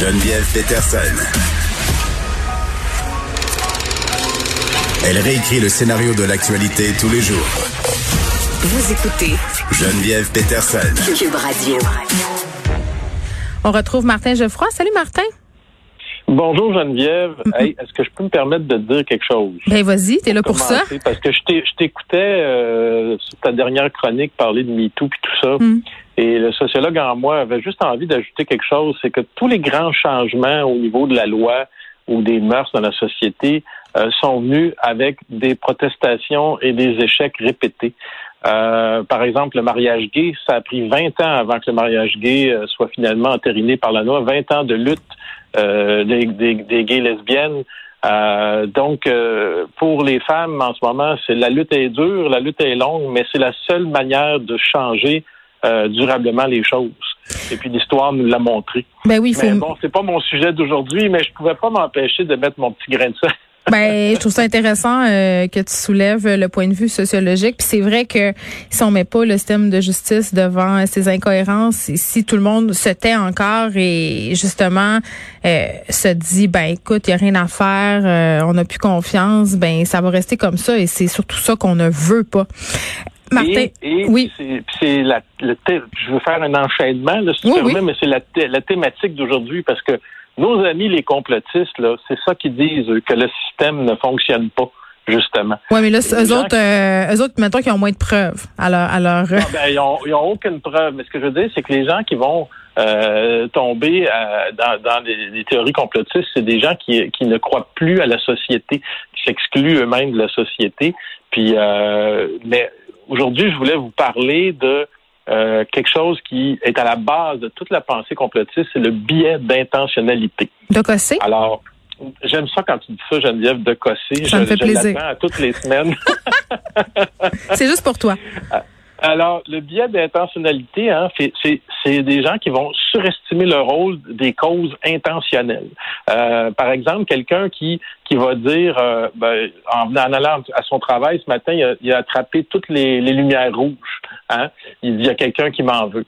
Geneviève Peterson. Elle réécrit le scénario de l'actualité tous les jours. Vous écoutez Geneviève Peterson. Cube Radio. On retrouve Martin Geoffroy. Salut Martin. Bonjour Geneviève. Hey, Est-ce que je peux me permettre de te dire quelque chose? Ben vas-y, t'es là pour ça. Parce que je t'ai- je t'écoutais euh, sur ta dernière chronique parler de MeToo puis tout ça. Mm. Et le sociologue en moi avait juste envie d'ajouter quelque chose, c'est que tous les grands changements au niveau de la loi ou des mœurs dans la société euh, sont venus avec des protestations et des échecs répétés. Euh, par exemple, le mariage gay, ça a pris 20 ans avant que le mariage gay euh, soit finalement entériné par la loi. 20 ans de lutte euh, des, des, des gays lesbiennes. Euh, donc, euh, pour les femmes, en ce moment, c'est la lutte est dure, la lutte est longue, mais c'est la seule manière de changer euh, durablement les choses. Et puis l'histoire nous l'a montré. Ben oui, il faut. Mais bon, c'est pas mon sujet d'aujourd'hui, mais je pouvais pas m'empêcher de mettre mon petit grain de sel. Ben, je trouve ça intéressant euh, que tu soulèves le point de vue sociologique. Puis c'est vrai que si on met pas le système de justice devant ces incohérences, et si tout le monde se tait encore et justement euh, se dit ben écoute, il y a rien à faire, euh, on n'a plus confiance, ben ça va rester comme ça et c'est surtout ça qu'on ne veut pas. Martin, Et, et oui. c'est- la, le je veux faire un enchaînement, là, si tu Oui, permets, oui. mais c'est la, thé- la thématique d'aujourd'hui parce que nos amis les complotistes, là, c'est ça qu'ils disent, que le système ne fonctionne pas, justement. Ouais, mais là, Les eux autres, euh, eux autres, mettons qu'ils ont moins de preuves. Alors, alors. Ah, ben, ils ont, ils ont aucune preuve. Mais ce que je veux dire, c'est que les gens qui vont euh, tomber euh, dans, dans les, les théories complotistes, c'est des gens qui, qui ne croient plus à la société, qui s'excluent eux-mêmes de la société. Puis, euh, mais aujourd'hui, je voulais vous parler de euh, quelque chose qui est à la base de toute la pensée complotiste, c'est le biais d'intentionnalité. de Cossé? Alors, j'aime ça quand tu dis ça, Geneviève, de cosser. Ça me fait je plaisir. à toutes les semaines. C'est juste pour toi. Alors, le biais d'intentionnalité, hein, c'est- des gens qui vont surestimer le rôle des causes intentionnelles. Euh, par exemple, quelqu'un qui qui va dire, euh, ben, en, en allant à son travail ce matin, il a, il a attrapé toutes les, les lumières rouges. Hein? Il dit, il y a quelqu'un qui m'en veut.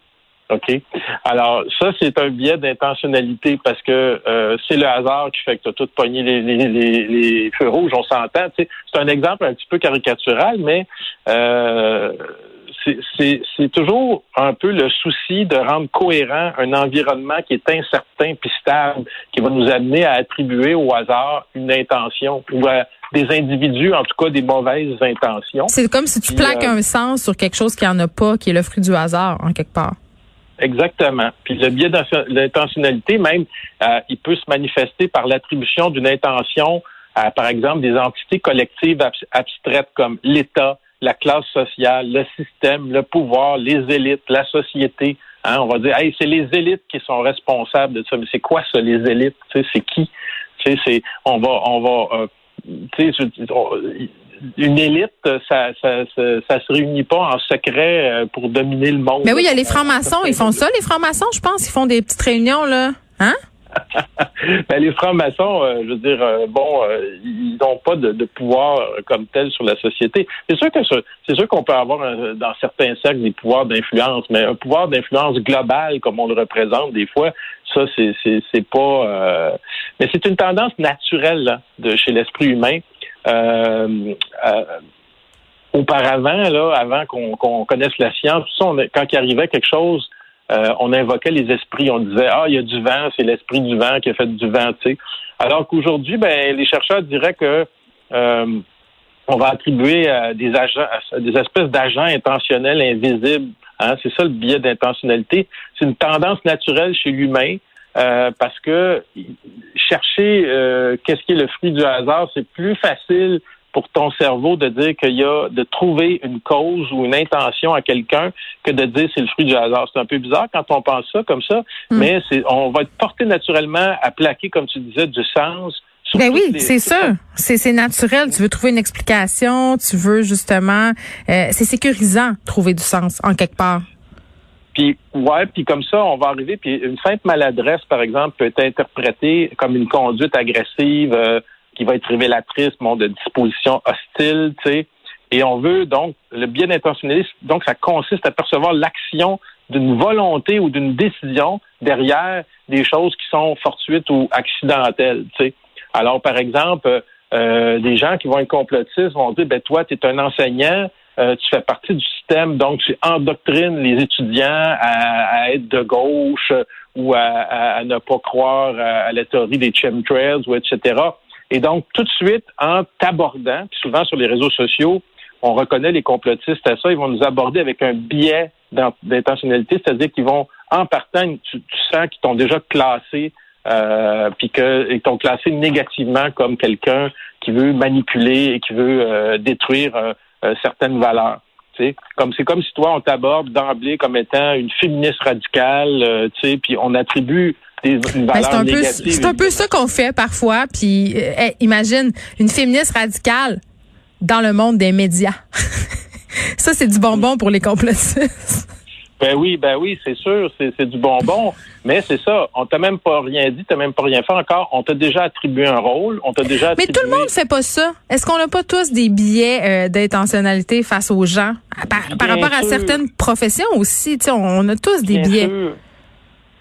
OK? Alors, ça, c'est un biais d'intentionnalité parce que euh, c'est le hasard qui fait que tu as tout pogné les, les, les, les feux rouges, on s'entend. C'est un exemple un petit peu caricatural, mais euh, c'est- toujours un peu le souci de rendre cohérent un environnement qui est incertain puis stable, qui va nous amener à attribuer au hasard une intention ou à des individus, en tout cas des mauvaises intentions. C'est comme si tu Puis, plaques euh, un sens sur quelque chose qui en a pas, qui est le fruit du hasard, en quelque part. Exactement. Puis le biais d'intentionnalité, même, euh, il peut se manifester par l'attribution d'une intention à, par exemple, des entités collectives abs- abstraites comme l'État, la classe sociale, le système, le pouvoir, les élites, la société. Hein, on va dire, hey, c'est les élites qui sont responsables de ça. Mais c'est quoi ça, les élites? C'est qui? C'est, on va, on va, euh, une élite, ça, ça se réunit pas en secret euh, pour dominer le monde. Mais oui, il y a les francs-maçons, ils font ça, les francs-maçons, je pense, ils font des petites réunions, là. Hein? Ben, les francs-maçons, euh, je veux dire, euh, bon, euh, ils n'ont pas de, pouvoir comme tel sur la société. C'est sûr que ce- c'est sûr qu'on peut avoir dans certains cercles des pouvoirs d'influence, mais un pouvoir d'influence global comme on le représente des fois, ça c'est c'est pas. mais c'est une tendance naturelle là, de chez l'esprit humain. Auparavant, là, avant qu'on connaisse la science, tout ça, on quand il arrivait quelque chose euh, on invoquait les esprits. On disait ah il y a du vent, c'est l'esprit du vent qui a fait du vent, tu sais. Alors qu'aujourd'hui, ben les chercheurs diraient que euh, on va attribuer à des agents, des espèces d'agents intentionnels invisibles. Hein, c'est ça le biais d'intentionnalité. C'est une tendance naturelle chez l'humain. euh, parce que chercher euh, qu'est-ce qui est le fruit du hasard, c'est plus facile pour ton cerveau de dire qu'il y a de trouver une cause ou une intention à quelqu'un que de dire c'est le fruit du hasard. C'est un peu bizarre quand on pense ça comme ça, Hmm. mais c'est on va être porté naturellement à plaquer, comme tu disais, du sens. sur Ben oui, c'est ça. C'est c'est naturel. Tu veux trouver une explication, tu veux justement... euh, c'est sécurisant, trouver du sens, en quelque part. Puis ouais, puis comme ça, on va arriver. Puis une simple maladresse, par exemple, peut être interprétée comme une conduite agressive euh, qui va être révélatrice, bon, de dispositions hostiles, tu sais. Et on veut donc le bien intentionnaliste. Donc ça consiste à percevoir l'action d'une volonté ou d'une décision derrière des choses qui sont fortuites ou accidentelles. Tu sais. Alors, par exemple, euh, des gens qui vont être complotistes vont dire, ben toi, tu es un enseignant, euh, tu fais partie du système, donc tu endoctrines les étudiants à, être de gauche ou à, ne pas croire à, la théorie des chemtrails ou etc. Et donc, tout de suite, en t'abordant, souvent sur les réseaux sociaux, on reconnaît les complotistes à ça, ils vont nous aborder avec un biais d'intentionnalité, c'est-à-dire qu'ils vont, en partant, tu, sens qu'ils t'ont déjà classé, euh, puis qu'ils t'ont classé négativement comme quelqu'un qui veut manipuler et qui veut euh, détruire euh, euh, certaines valeurs. Comme c'est comme si toi on t'aborde d'emblée comme étant une féministe radicale, sais, puis on attribue ben. C'est un peu ça qu'on fait parfois. Puis imagine une féministe radicale dans le monde des médias. ça, c'est du bonbon pour les complotistes. Ben oui, ben oui, c'est sûr, c'est du bonbon. Mais c'est ça, on t'a même pas rien dit, t'as même pas rien fait encore. On t'a déjà attribué un rôle, on t'a déjà. Mais tout le monde fait pas ça. Est-ce qu'on n'a pas tous des billets euh, d'intentionnalité face aux gens? Par, rapport à certaines professions aussi Tu on a tous des billets.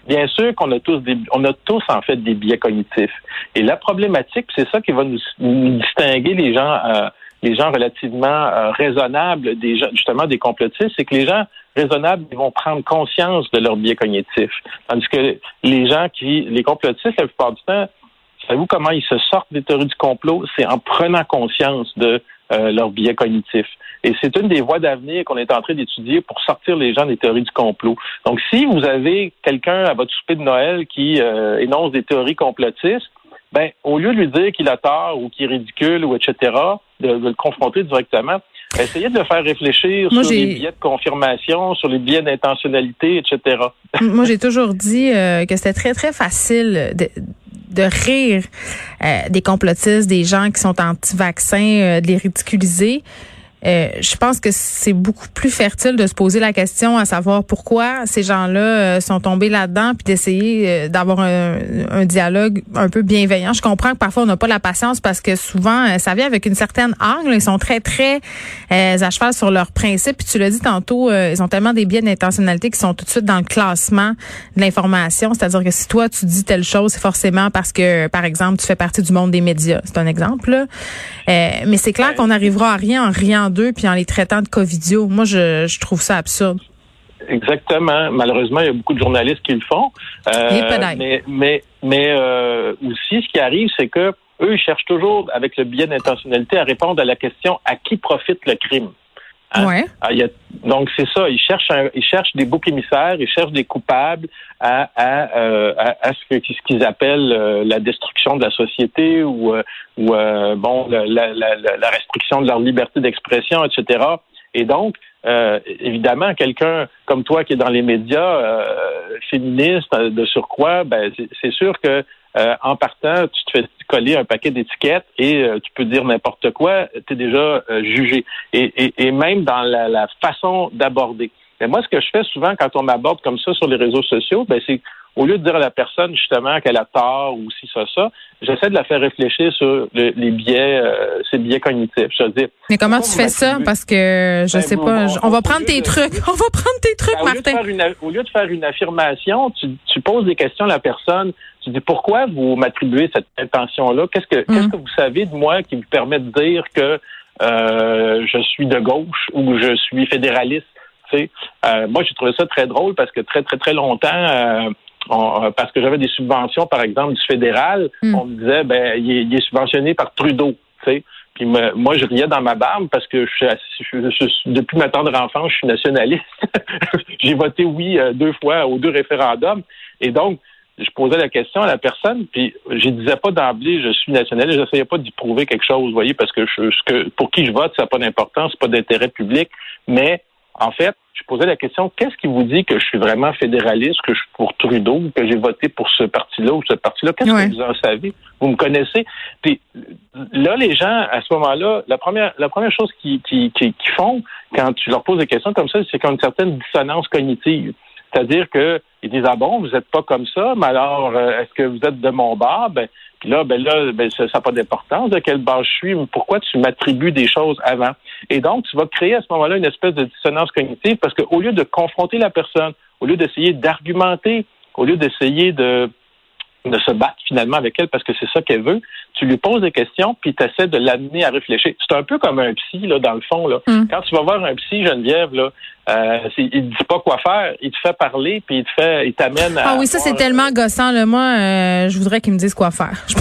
Bien sûr qu'on a tous des, on a tous en fait des biais cognitifs. Et la problématique, c'est ça qui va nous, distinguer les gens. Euh, les gens relativement euh, raisonnables, des justement des complotistes, c'est que les gens raisonnables ils vont prendre conscience de leur biais cognitif. Tandis que les gens qui, les complotistes, la plupart du temps, savez-vous comment ils se sortent des théories du complot? C'est en prenant conscience de euh, leur biais cognitif. Et c'est une des voies d'avenir qu'on est en train d'étudier pour sortir les gens des théories du complot. Donc, si vous avez quelqu'un à votre souper de Noël qui euh, énonce des théories complotistes, ben, au lieu de lui dire qu'il a tort ou qu'il est ridicule ou etc., de, le confronter directement, essayez de le faire réfléchir sur les biais de confirmation, sur les biais d'intentionnalité, etc. Moi, j'ai toujours dit euh, que c'était très, très facile de de rire euh, des complotistes, des gens qui sont anti-vaccins, euh, de les ridiculiser. Euh, je pense que c'est beaucoup plus fertile de se poser la question à savoir pourquoi ces gens-là euh, sont tombés là-dedans, puis d'essayer euh, d'avoir un, un, dialogue un peu bienveillant. Je comprends que parfois on n'a pas la patience parce que souvent ça vient avec une certaine angle. Ils sont très très à cheval sur leurs principes. Puis tu l'as dit tantôt, ils ont tellement des biais d'intentionnalité qui sont tout de suite dans le classement de l'information. C'est-à-dire que si toi tu dis telle chose, c'est forcément parce que par exemple tu fais partie du monde des médias. C'est un exemple. mais c'est clair qu'on n'arrivera à rien en riant d'eux puis en les traitant de covidio. Moi, je, je trouve ça absurde. Exactement. Malheureusement, il y a beaucoup de journalistes qui le font. Euh, mais mais, mais euh, aussi, ce qui arrive, c'est que eux, ils cherchent toujours, avec le biais d'intentionnalité, à répondre à la question à qui profite le crime? Hein? Ouais. Ah, donc c'est ça, ils cherchent ils cherchent des boucs émissaires, ils cherchent des coupables à à, euh, à, ce qu'ils appellent euh, la destruction de la société ou euh, ou bon la, la, la, restriction de leur liberté d'expression, etc. Et donc évidemment quelqu'un comme toi qui est dans les médias féministes de surcroît, ben c'est sûr que euh, en partant, tu te fais coller un paquet d'étiquettes et euh, tu peux dire n'importe quoi, tu es déjà euh, jugé. Et, et, même dans la, la façon d'aborder. Mais moi, ce que je fais souvent quand on m'aborde comme ça sur les réseaux sociaux, ben, c'est au lieu de dire à la personne justement qu'elle a tort ou si ça, ça, j'essaie de la faire réfléchir sur les biais, euh, ses biais cognitifs. Je dis, Mais comment tu fais ça? Parce que je ben, sais pas. on, va prendre tes trucs. On va prendre tes trucs, Martin. au lieu de faire une affirmation, tu, tu poses des questions à la personne. Tu dis pourquoi vous m'attribuez cette intention-là? Qu'est-ce que qu'est-ce mm. que vous savez de moi qui vous permet de dire que euh, je suis de gauche ou je suis fédéraliste? Euh, moi, j'ai trouvé ça très drôle parce que très, très, très longtemps, euh, parce que j'avais des subventions, par exemple, du fédéral, hmm. on me disait, ben, il est, subventionné par Trudeau, tu sais. Puis moi, je riais dans ma barbe parce que je, je, depuis ma tendre enfance, je suis nationaliste. J'ai voté oui euh, deux fois aux deux référendums. Et donc, je posais la question à la personne, puis je disais pas d'emblée je suis nationaliste, j'essayais pas d'y prouver quelque chose, vous voyez, parce que, je, que pour qui je vote, ça n'a pas d'importance, c'est pas d'intérêt public, mais en fait, je posais la question, qu'est-ce qui vous dit que je suis vraiment fédéraliste, que je suis pour Trudeau, que j'ai voté pour ce parti-là ou ce parti-là? Qu'est-ce que vous en savez? Vous me connaissez? Puis là, les gens, à ce moment-là, la première, la première chose qu'ils qui, qui, font quand tu leur poses des questions comme ça, c'est qu'ils ont une certaine dissonance cognitive. C'est-à-dire que ils disent ah bon, vous êtes pas comme ça, mais alors euh, est-ce que vous êtes de mon bar Ben puis là, ben là, ben, ça n'a pas d'importance de quel bar je suis, mais pourquoi tu m'attribues des choses avant? Et donc, tu vas créer à ce moment-là une espèce de dissonance cognitive parce qu'au lieu de confronter la personne, au lieu d'essayer d'argumenter, au lieu d'essayer de de se battre finalement avec elle parce que c'est ça qu'elle veut. Tu lui poses des questions puis tu essaies de l'amener à réfléchir. C'est un peu comme un psy là dans le fond là. Mm. Quand tu vas voir un psy Geneviève là, euh, il te dit pas quoi faire, il te fait parler puis il te fait il t'amène à Ah oui, ça c'est tellement gossant là. Moi, euh, je voudrais qu'ils me disent quoi faire.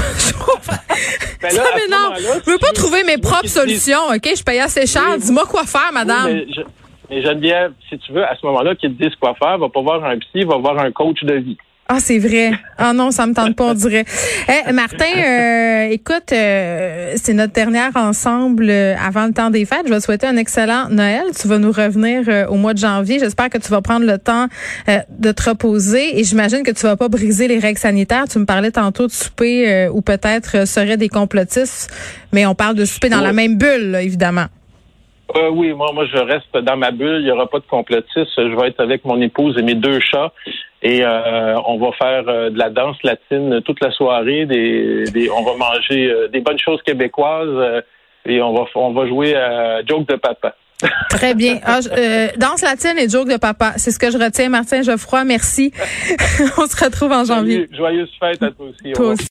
Ben là, à ce m'énerve. moment-là, Je veux pas trouver mes propres solutions, OK? Je paye assez cher. Oui. Dis-moi quoi faire, madame. Oui, mais, je- mais Geneviève, si tu veux, à ce moment-là, qu'ils te disent quoi faire, va pas voir un psy, va voir un coach de vie. Ah, c'est vrai. Ah non, ça me tente pas, on dirait. Eh, Martin, euh, écoute, euh, c'est notre dernière ensemble euh, avant le temps des fêtes. Je vais te souhaiter un excellent Noël. Tu vas nous revenir euh, au mois de janvier. J'espère que tu vas prendre le temps euh, de te reposer et j'imagine que tu vas pas briser les règles sanitaires. Tu me parlais tantôt de souper euh, ou peut-être euh, seraient des complotistes, mais on parle de souper dans la même bulle, là, évidemment. Euh, oui, moi, moi, je reste dans ma bulle. Il n'y aura pas de complotisme. Je vais être avec mon épouse et mes deux chats. Et euh, on va faire euh, de la danse latine toute la soirée. Des, des, on va manger euh, des bonnes choses québécoises. et on va, on va jouer à Joke de papa. Très bien. Ah, danse latine et joke de papa. C'est ce que je retiens. Martin Geoffroy, merci. on se retrouve en janvier. Joyeuse fête à toi aussi. Au Toi aussi.